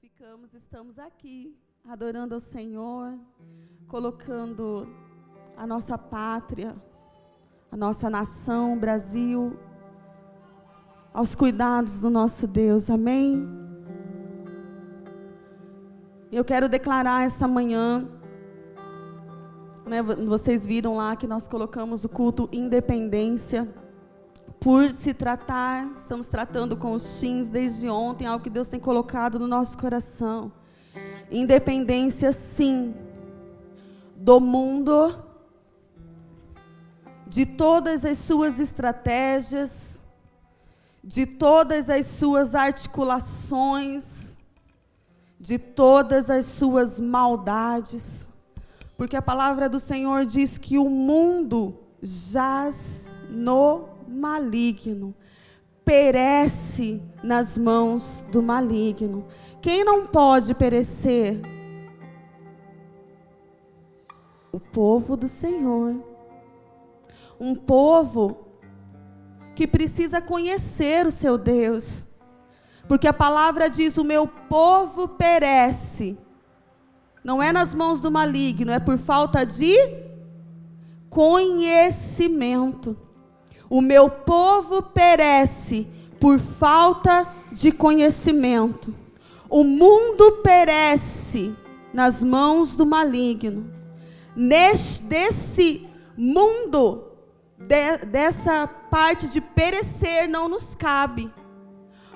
ficamos, estamos aqui adorando ao Senhor, colocando a nossa pátria, a nossa nação, Brasil, aos cuidados do nosso Deus. Amém? Eu quero declarar esta manhã, né, vocês viram lá que nós colocamos o culto independência por se tratar, estamos tratando com os sims desde ontem, algo que Deus tem colocado no nosso coração. Independência, sim, do mundo, de todas as suas estratégias, de todas as suas articulações, de todas as suas maldades, porque a palavra do Senhor diz que o mundo jaz no maligno, perece nas mãos do maligno. Quem não pode perecer? O povo do Senhor. Um povo que precisa conhecer o seu Deus. Porque a palavra diz: O meu povo perece. Não é nas mãos do maligno, é por falta de conhecimento. O meu povo perece por falta de conhecimento. O mundo perece nas mãos do maligno. Neste, desse mundo, de, dessa parte de perecer, não nos cabe.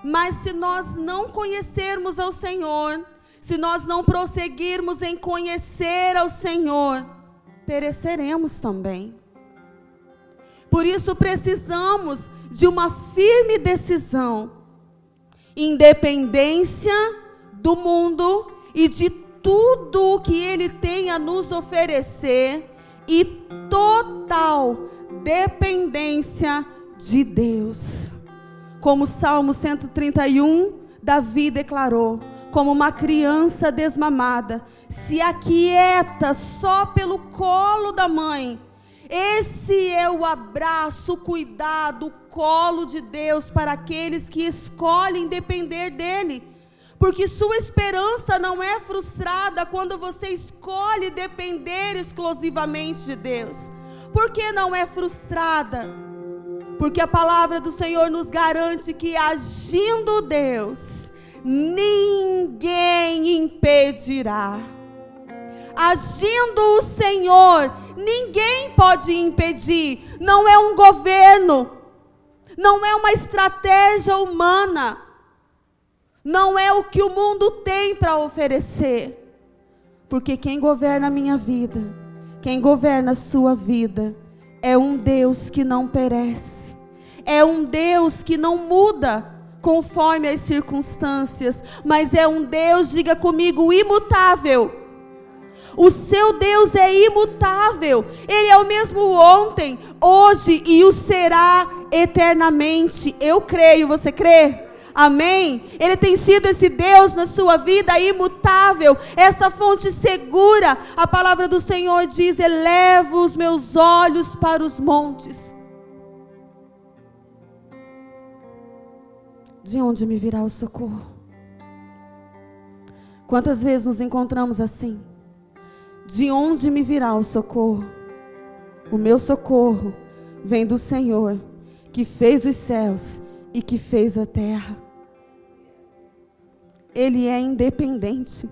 Mas se nós não conhecermos ao Senhor, se nós não prosseguirmos em conhecer ao Senhor, pereceremos também. Por isso precisamos de uma firme decisão, independência do mundo e de tudo o que ele tem a nos oferecer e total dependência de Deus. Como Salmo 131, Davi declarou: como uma criança desmamada, se aquieta só pelo colo da mãe, esse é o abraço, o cuidado, o colo de Deus para aqueles que escolhem depender dEle. Porque sua esperança não é frustrada quando você escolhe depender exclusivamente de Deus. Por que não é frustrada? Porque a palavra do Senhor nos garante que agindo Deus, ninguém impedirá. Agindo o Senhor, ninguém pode impedir. Não é um governo, não é uma estratégia humana, não é o que o mundo tem para oferecer. Porque quem governa a minha vida, quem governa a sua vida, é um Deus que não perece, é um Deus que não muda conforme as circunstâncias, mas é um Deus, diga comigo, imutável o seu Deus é imutável. Ele é o mesmo ontem, hoje e o será eternamente. Eu creio, você crê? Amém? Ele tem sido esse Deus na sua vida imutável, essa fonte segura. A palavra do Senhor diz: Elevo os meus olhos para os montes. De onde me virá o socorro? Quantas vezes nos encontramos assim? De onde me virá o socorro? O meu socorro vem do Senhor, que fez os céus e que fez a terra. Ele é independente.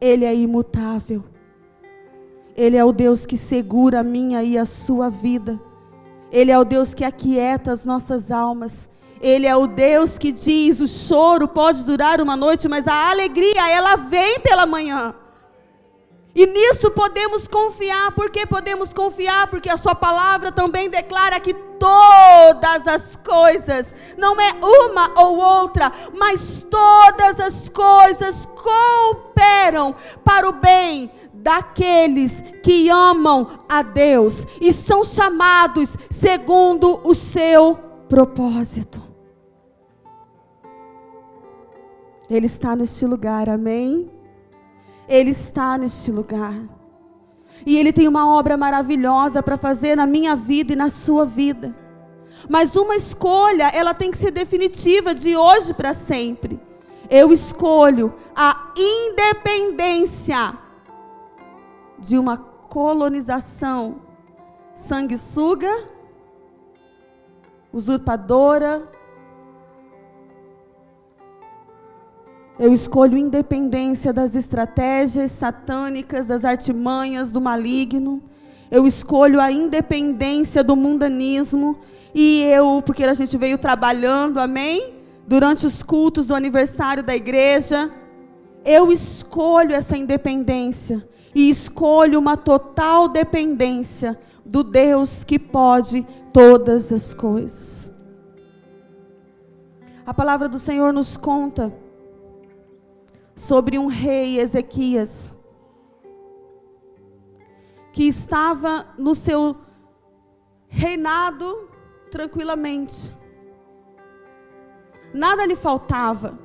Ele é imutável. Ele é o Deus que segura a minha e a sua vida. Ele é o Deus que aquieta as nossas almas. Ele é o Deus que diz: o choro pode durar uma noite, mas a alegria, ela vem pela manhã. E nisso podemos confiar. Por que podemos confiar? Porque a Sua palavra também declara que todas as coisas, não é uma ou outra, mas todas as coisas cooperam para o bem daqueles que amam a Deus e são chamados segundo o seu propósito. Ele está neste lugar, amém? Ele está neste lugar. E Ele tem uma obra maravilhosa para fazer na minha vida e na sua vida. Mas uma escolha, ela tem que ser definitiva de hoje para sempre. Eu escolho a independência de uma colonização sanguessuga, usurpadora. Eu escolho independência das estratégias satânicas, das artimanhas do maligno. Eu escolho a independência do mundanismo. E eu, porque a gente veio trabalhando, amém? Durante os cultos do aniversário da igreja. Eu escolho essa independência. E escolho uma total dependência do Deus que pode todas as coisas. A palavra do Senhor nos conta sobre um rei Ezequias que estava no seu reinado tranquilamente. Nada lhe faltava.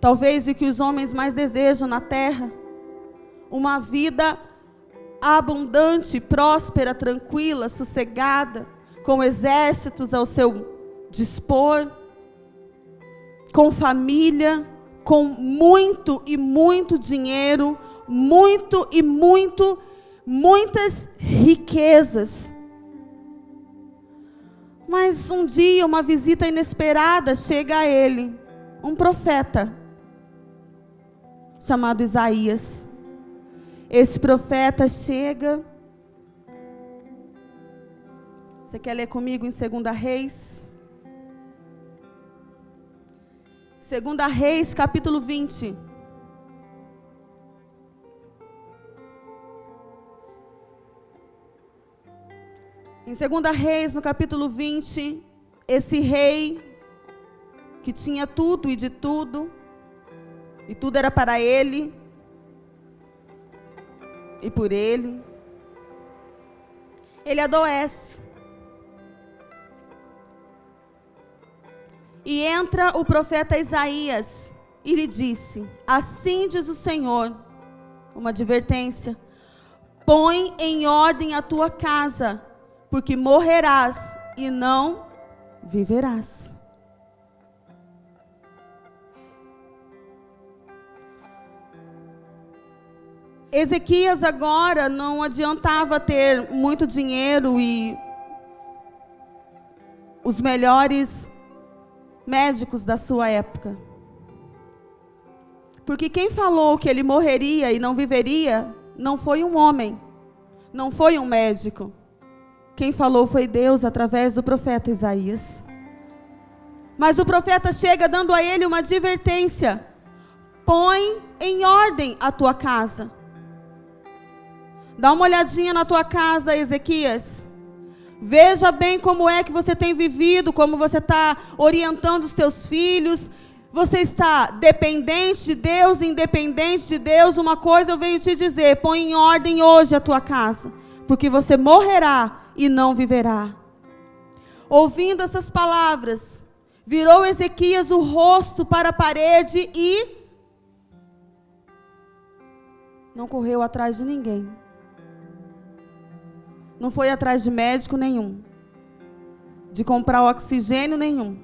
Talvez o que os homens mais desejam na terra, uma vida abundante, próspera, tranquila, sossegada, com exércitos ao seu dispor, com família, com muito e muito dinheiro, muito e muito, muitas riquezas. Mas um dia, uma visita inesperada chega a ele, um profeta, chamado Isaías. Esse profeta chega. Você quer ler comigo em 2 Reis? 2 Reis, capítulo 20. Em 2 Reis, no capítulo 20, esse rei que tinha tudo e de tudo, e tudo era para ele e por ele, ele adoece. E entra o profeta Isaías e lhe disse: Assim diz o Senhor, uma advertência: Põe em ordem a tua casa porque morrerás e não viverás. Ezequias agora não adiantava ter muito dinheiro e os melhores médicos da sua época. Porque quem falou que ele morreria e não viveria não foi um homem, não foi um médico. Quem falou foi Deus através do profeta Isaías. Mas o profeta chega dando a ele uma advertência: põe em ordem a tua casa. Dá uma olhadinha na tua casa, Ezequias. Veja bem como é que você tem vivido, como você está orientando os teus filhos. Você está dependente de Deus, independente de Deus. Uma coisa eu venho te dizer: põe em ordem hoje a tua casa, porque você morrerá e não viverá. Ouvindo essas palavras, virou Ezequias o rosto para a parede e não correu atrás de ninguém. Não foi atrás de médico nenhum. De comprar oxigênio nenhum.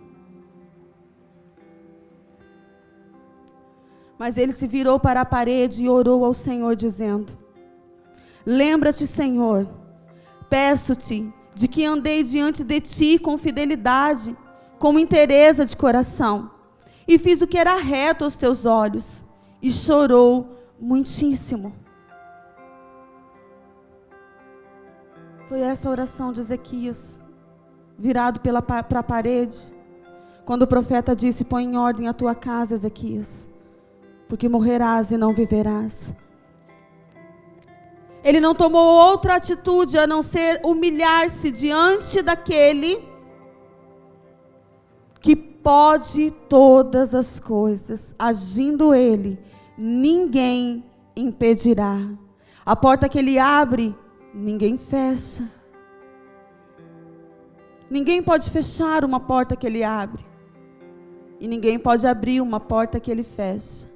Mas ele se virou para a parede e orou ao Senhor, dizendo: Lembra-te, Senhor Peço-te de que andei diante de ti com fidelidade, com interesse de coração, e fiz o que era reto aos teus olhos, e chorou muitíssimo. Foi essa oração de Ezequias, virado para a parede, quando o profeta disse: Põe em ordem a tua casa, Ezequias, porque morrerás e não viverás. Ele não tomou outra atitude a não ser humilhar-se diante daquele que pode todas as coisas. Agindo ele, ninguém impedirá. A porta que ele abre, ninguém fecha. Ninguém pode fechar uma porta que ele abre. E ninguém pode abrir uma porta que ele fecha.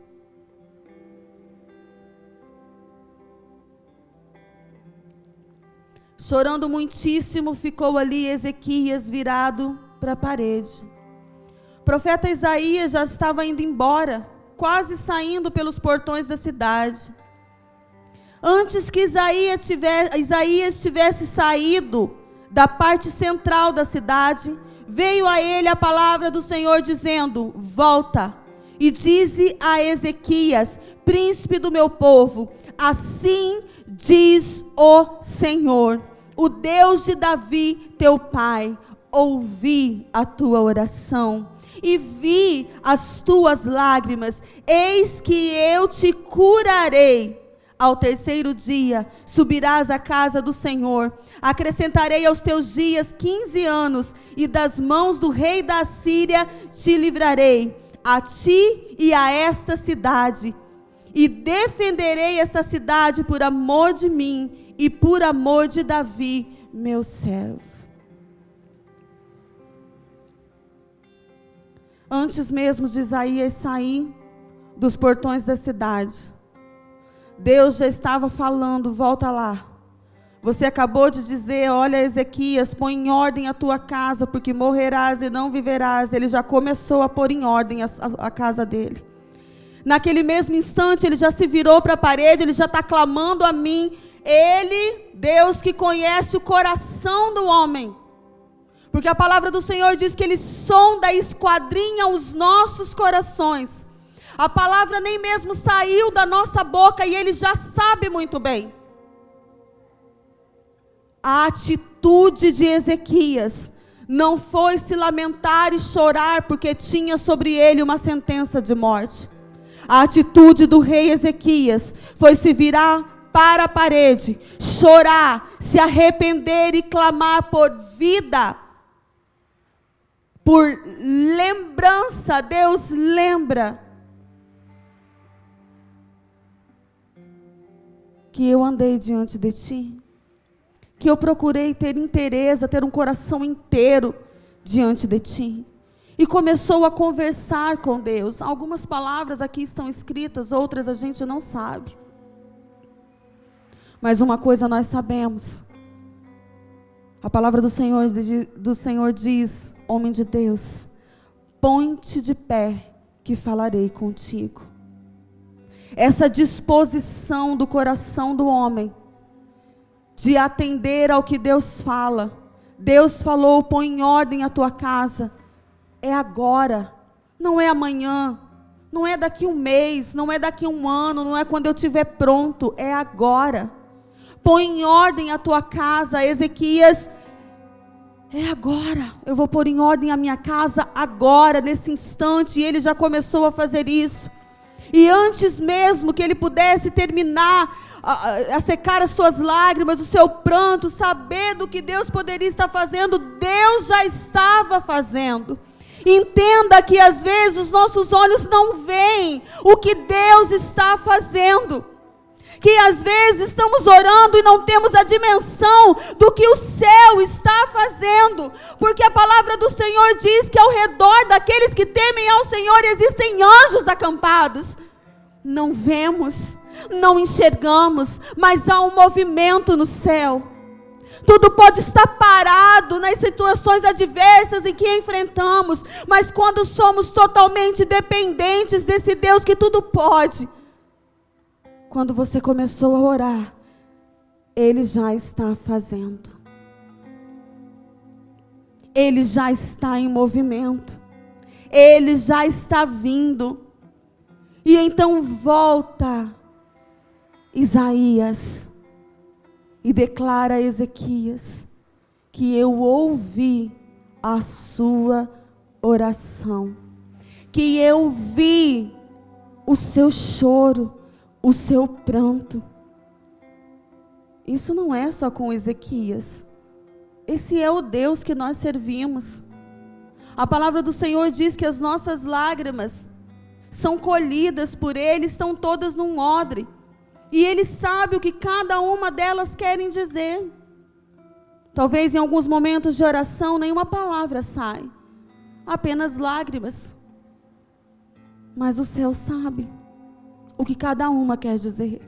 Chorando muitíssimo, ficou ali Ezequias virado para a parede. profeta Isaías já estava indo embora, quase saindo pelos portões da cidade. Antes que Isaías tivesse, Isaías tivesse saído da parte central da cidade, veio a ele a palavra do Senhor dizendo: Volta e dize a Ezequias, príncipe do meu povo: Assim diz o Senhor, o Deus de Davi, teu pai: Ouvi a tua oração e vi as tuas lágrimas, eis que eu te curarei. Ao terceiro dia subirás à casa do Senhor. Acrescentarei aos teus dias quinze anos, e das mãos do rei da Síria te livrarei, a ti e a esta cidade. E defenderei esta cidade por amor de mim e por amor de Davi, meu servo. Antes mesmo de Isaías sair dos portões da cidade, Deus já estava falando: volta lá. Você acabou de dizer: olha, Ezequias, põe em ordem a tua casa, porque morrerás e não viverás. Ele já começou a pôr em ordem a, a, casa dele. Naquele mesmo instante, ele já se virou para a parede, ele já está clamando a mim. Ele, Deus que conhece o coração do homem. Porque a palavra do Senhor diz que ele sonda e esquadrinha os nossos corações a palavra nem mesmo saiu da nossa boca e ele já sabe muito bem. A atitude de Ezequias não foi se lamentar e chorar porque tinha sobre ele uma sentença de morte. A atitude do rei Ezequias foi se virar para a parede, chorar, se arrepender e clamar por vida. Por lembrança, Deus lembra que eu andei diante de ti, que eu procurei ter interesse, ter um coração inteiro diante de ti. E começou a conversar com Deus. Algumas palavras aqui estão escritas, outras a gente não sabe. Mas uma coisa nós sabemos. A palavra do Senhor, do Senhor diz, homem de Deus, põe-te de pé, que falarei contigo essa disposição do coração do homem de atender ao que Deus fala. Deus falou: põe em ordem a tua casa. É agora, não é amanhã, não é daqui um mês, não é daqui um ano, não é quando eu estiver pronto, é agora. Põe em ordem a tua casa, Ezequias. É agora, eu vou pôr em ordem a minha casa agora, nesse instante, e ele já começou a fazer isso. E antes mesmo que ele pudesse terminar a, a, secar as suas lágrimas, o seu pranto, saber do que Deus poderia estar fazendo, Deus já estava fazendo. Entenda que às vezes os nossos olhos não veem o que Deus está fazendo. Que às vezes estamos orando e não temos a dimensão do que o céu está fazendo, porque a palavra do Senhor diz que ao redor daqueles que temem ao Senhor existem anjos acampados não vemos, não enxergamos, mas há um movimento no céu. Tudo pode estar parado nas situações adversas em que enfrentamos, mas quando somos totalmente dependentes desse Deus que tudo pode, quando você começou a orar, Ele já está fazendo, Ele já está em movimento, Ele já está vindo. E então volta Isaías e declara a Ezequias que eu ouvi a sua oração, que eu vi o seu choro, o seu pranto. Isso não é só com Ezequias. Esse é o Deus que nós servimos. A palavra do Senhor diz que as nossas lágrimas são colhidas por Ele, estão todas num odre. E Ele sabe o que cada uma delas querem dizer. Talvez em alguns momentos de oração nenhuma palavra sai, apenas lágrimas. Mas o céu sabe o que cada uma quer dizer.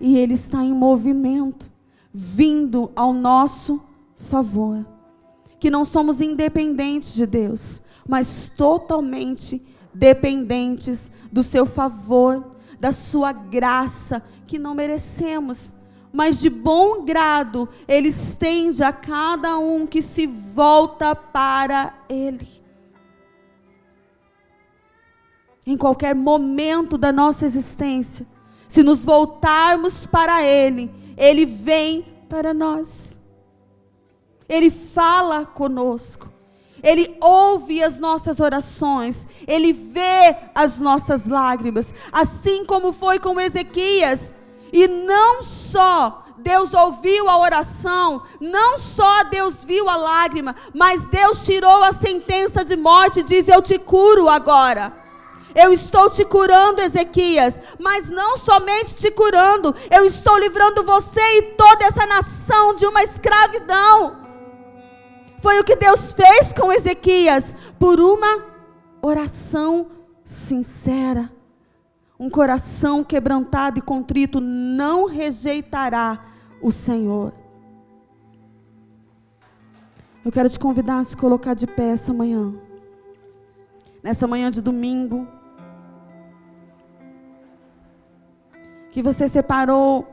E Ele está em movimento, vindo ao nosso favor. que não somos independentes de Deus, mas totalmente dependentes do seu favor, da sua graça, que não merecemos, mas de bom grado ele estende a cada um que se volta para ele. Em qualquer momento da nossa existência, se nos voltarmos para ele, ele vem para nós. Ele fala conosco. Ele ouve as nossas orações, ele vê as nossas lágrimas, assim como foi com Ezequias. E não só Deus ouviu a oração, não só Deus viu a lágrima, mas Deus tirou a sentença de morte e diz: Eu te curo agora. Eu estou te curando, Ezequias, mas não somente te curando, eu estou livrando você e toda essa nação de uma escravidão. Foi o que Deus fez com Ezequias por uma oração sincera. Um coração quebrantado e contrito não rejeitará o Senhor. Eu quero te convidar a se colocar de pé essa manhã. Nessa manhã de domingo. Que você separou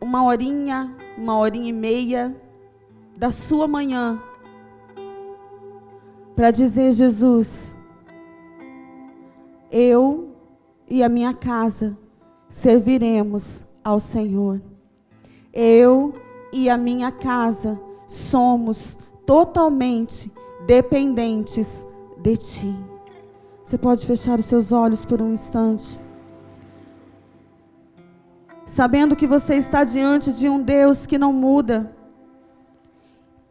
uma horinha, uma horinha e meia da sua manhã para dizer: Jesus, eu e a minha casa serviremos ao Senhor. Eu e a minha casa somos totalmente dependentes de Ti. Você pode fechar os seus olhos por um instante. Sabendo que você está diante de um Deus que não muda,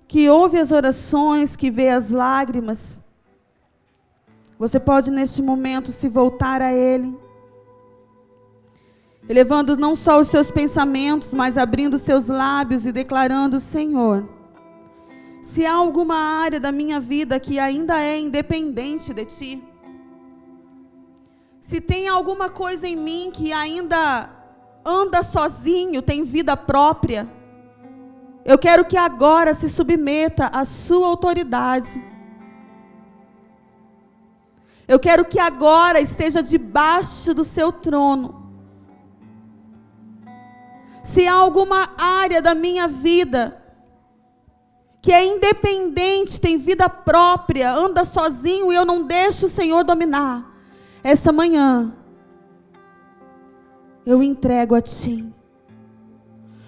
que ouve as orações, que vê as lágrimas, você pode neste momento se voltar a Ele, elevando não só os seus pensamentos, mas abrindo seus lábios e declarando: Senhor, se há alguma área da minha vida que ainda é independente de Ti, se tem alguma coisa em mim que ainda anda sozinho, tem vida própria, eu quero que agora se submeta à Sua autoridade eu quero que agora esteja debaixo do seu trono. Se há alguma área da minha vida que é independente, tem vida própria, anda sozinho e eu não deixo o Senhor dominar, esta manhã eu entrego a Ti.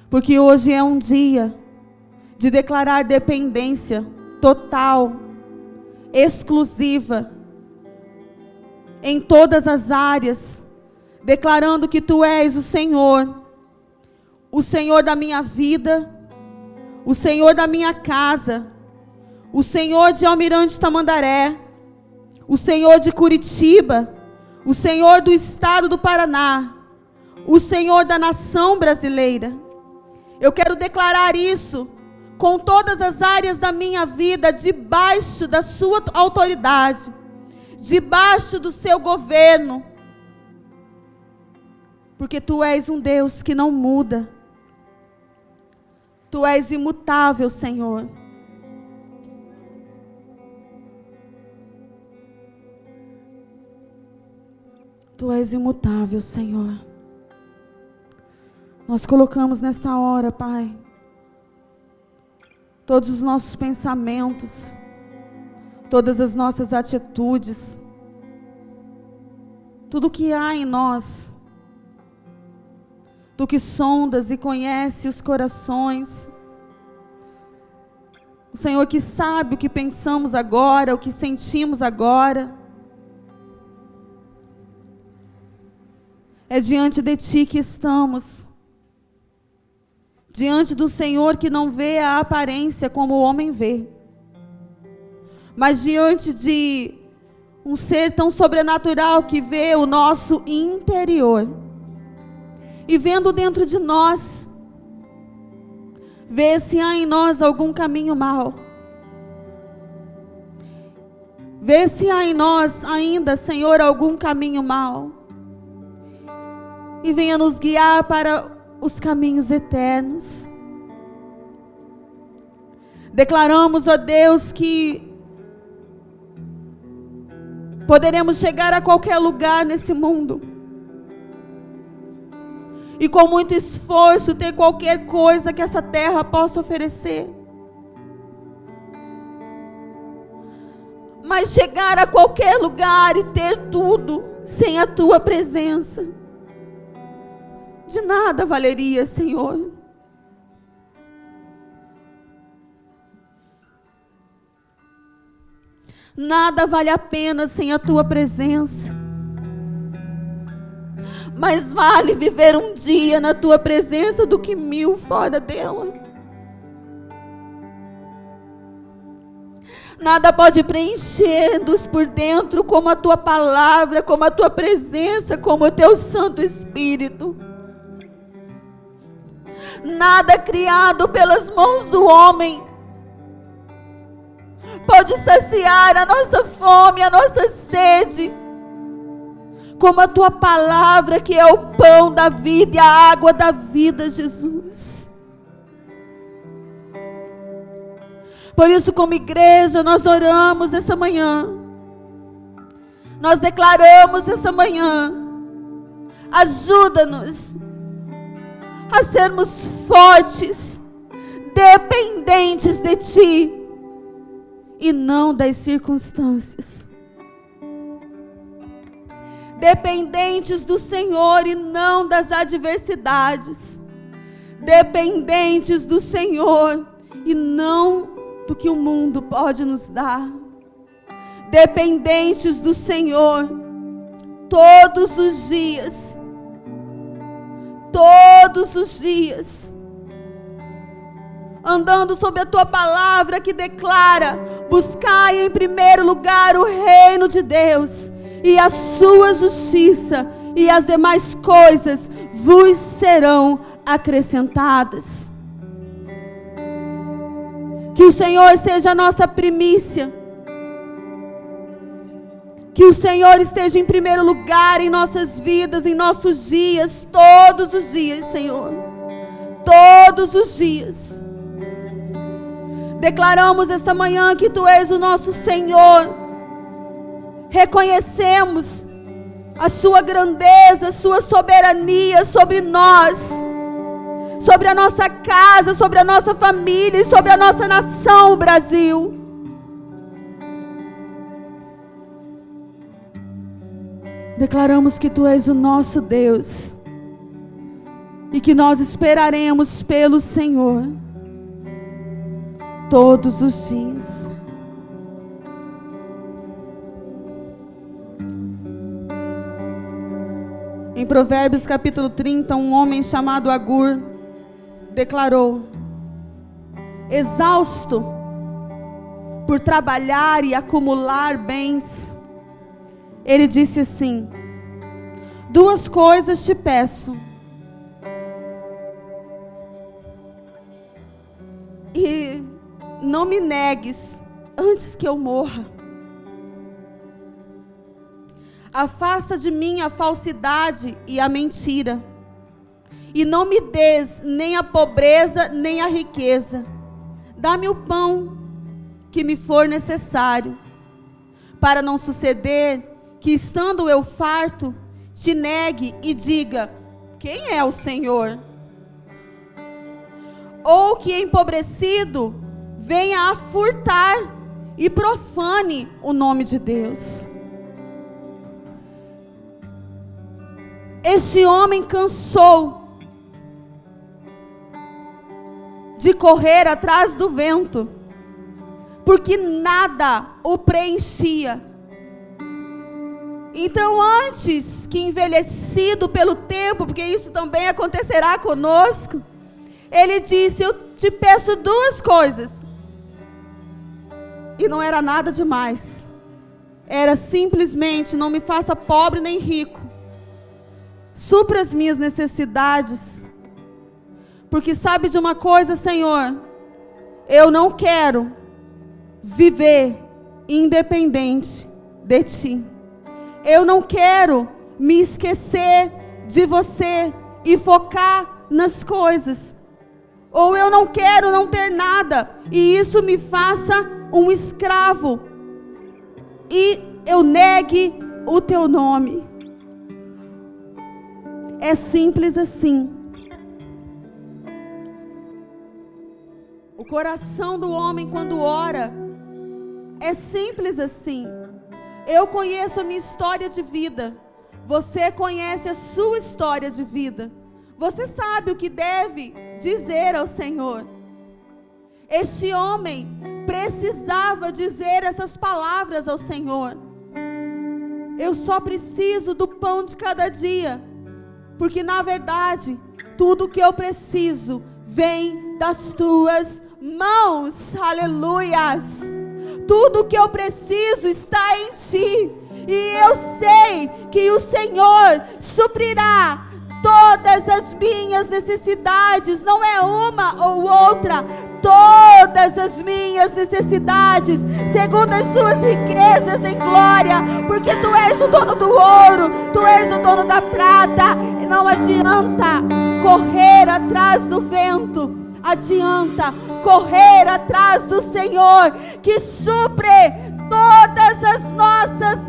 Porque hoje é um dia de declarar dependência total, exclusiva em todas as áreas, declarando que tu és o Senhor, o Senhor da minha vida, o Senhor da minha casa, o Senhor de Almirante Tamandaré, o Senhor de Curitiba, o Senhor do estado do Paraná, o Senhor da nação brasileira. Eu quero declarar isso com todas as áreas da minha vida debaixo da sua autoridade debaixo do seu governo. Porque tu és um Deus que não muda. Tu és imutável, Senhor. Tu és imutável, Senhor. Nós colocamos nesta hora, Pai, todos os nossos pensamentos, todas as nossas atitudes, tudo que há em nós, tu que sondas e conhece os corações, o Senhor que sabe o que pensamos agora, o que sentimos agora, é diante de Ti que estamos, diante do Senhor que não vê a aparência como o homem vê mas diante de um ser tão sobrenatural que vê o nosso interior e vendo dentro de nós, vê se há em nós algum caminho mal. Vê se há em nós ainda, Senhor, algum caminho mal. E venha nos guiar para os caminhos eternos. Declaramos, ó Deus, que poderemos chegar a qualquer lugar nesse mundo. E com muito esforço ter qualquer coisa que essa terra possa oferecer. Mas chegar a qualquer lugar e ter tudo sem a tua presença, de nada valeria, Senhor. Nada vale a pena sem a tua presença. Mais vale viver um dia na tua presença do que mil fora dela. Nada pode preencher-nos por dentro como a tua palavra, como a tua presença, como o teu Santo Espírito. Nada criado pelas mãos do homem pode saciar a nossa fome, a nossa sede. Como a tua palavra, que é o pão da vida e a água da vida, Jesus. Por isso, como igreja, nós oramos essa manhã. Nós declaramos essa manhã. Ajuda-nos a sermos fortes, dependentes de Ti e não das circunstâncias. Dependentes do Senhor e não das adversidades. Dependentes do Senhor e não do que o mundo pode nos dar. Dependentes do Senhor todos os dias. Todos os dias andando sob a tua palavra que declara: buscai em primeiro lugar o reino de Deus e a sua justiça, e as demais coisas vos serão acrescentadas. Que o Senhor seja a nossa primícia. Que o Senhor esteja em primeiro lugar em nossas vidas, em nossos dias, todos os dias, Senhor. Todos os dias. Declaramos esta manhã que Tu és o nosso Senhor. Reconhecemos a Sua grandeza, a Sua soberania sobre nós, sobre a nossa casa, sobre a nossa família e sobre a nossa nação, Brasil. Declaramos que Tu és o nosso Deus e que nós esperaremos pelo Senhor todos os dias. Em Provérbios capítulo 30, um homem chamado Agur declarou: exausto por trabalhar e acumular bens, ele disse assim: Duas coisas te peço. E não me negues antes que eu morra. Afasta de mim a falsidade e a mentira. E não me des nem a pobreza nem a riqueza. Dá-me o pão que me for necessário, para não suceder que, estando eu farto, te negue e diga: Quem é o Senhor? Ou que empobrecido venha a furtar e profane o nome de Deus. Este homem cansou de correr atrás do vento, porque nada o preenchia. Então, antes que envelhecido pelo tempo, porque isso também acontecerá conosco, ele disse: Eu te peço duas coisas. E não era nada demais. Era simplesmente: não me faça pobre nem rico. Supra as minhas necessidades. Porque sabe de uma coisa, Senhor? Eu não quero viver independente de Ti. Eu não quero me esquecer de você e focar nas coisas ou eu não quero não ter nada, e isso me faça um escravo, e eu negue o teu nome. É simples assim. O coração do homem, quando ora, é simples assim. Eu conheço a minha história de vida. Você conhece a sua história de vida. Você sabe o que deve dizer ao Senhor. Este homem precisava dizer essas palavras ao Senhor. Eu só preciso do pão de cada dia, porque na verdade, tudo que eu preciso vem das tuas mãos. Aleluias! Tudo que eu preciso está em ti. E eu sei que o Senhor suprirá todas as minhas necessidades, não é uma ou outra, todas as minhas necessidades, segundo as suas riquezas em glória, porque tu és o dono do ouro, tu és o dono da prata, e não adianta correr atrás do vento, adianta correr atrás do Senhor, que supre todas as nossas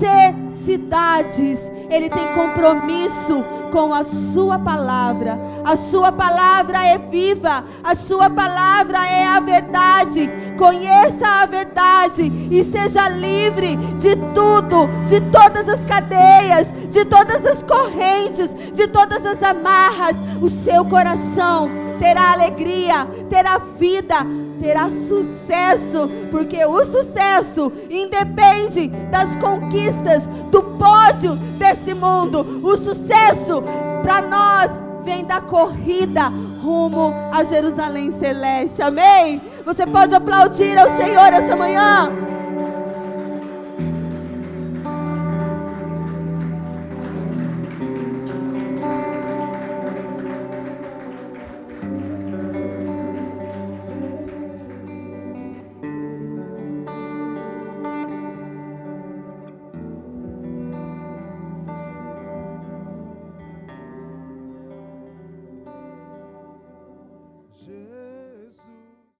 necessidades. Ele tem compromisso com a Sua palavra. A Sua palavra é viva, a Sua palavra é a verdade. Conheça a verdade e seja livre de tudo, de todas as cadeias, de todas as correntes, de todas as amarras. O seu coração terá alegria, terá vida, terá sucesso, porque o sucesso independe das conquistas do pódio desse mundo. O sucesso para nós vem da corrida rumo a Jerusalém celeste. Amém? Você pode aplaudir ao Senhor essa manhã?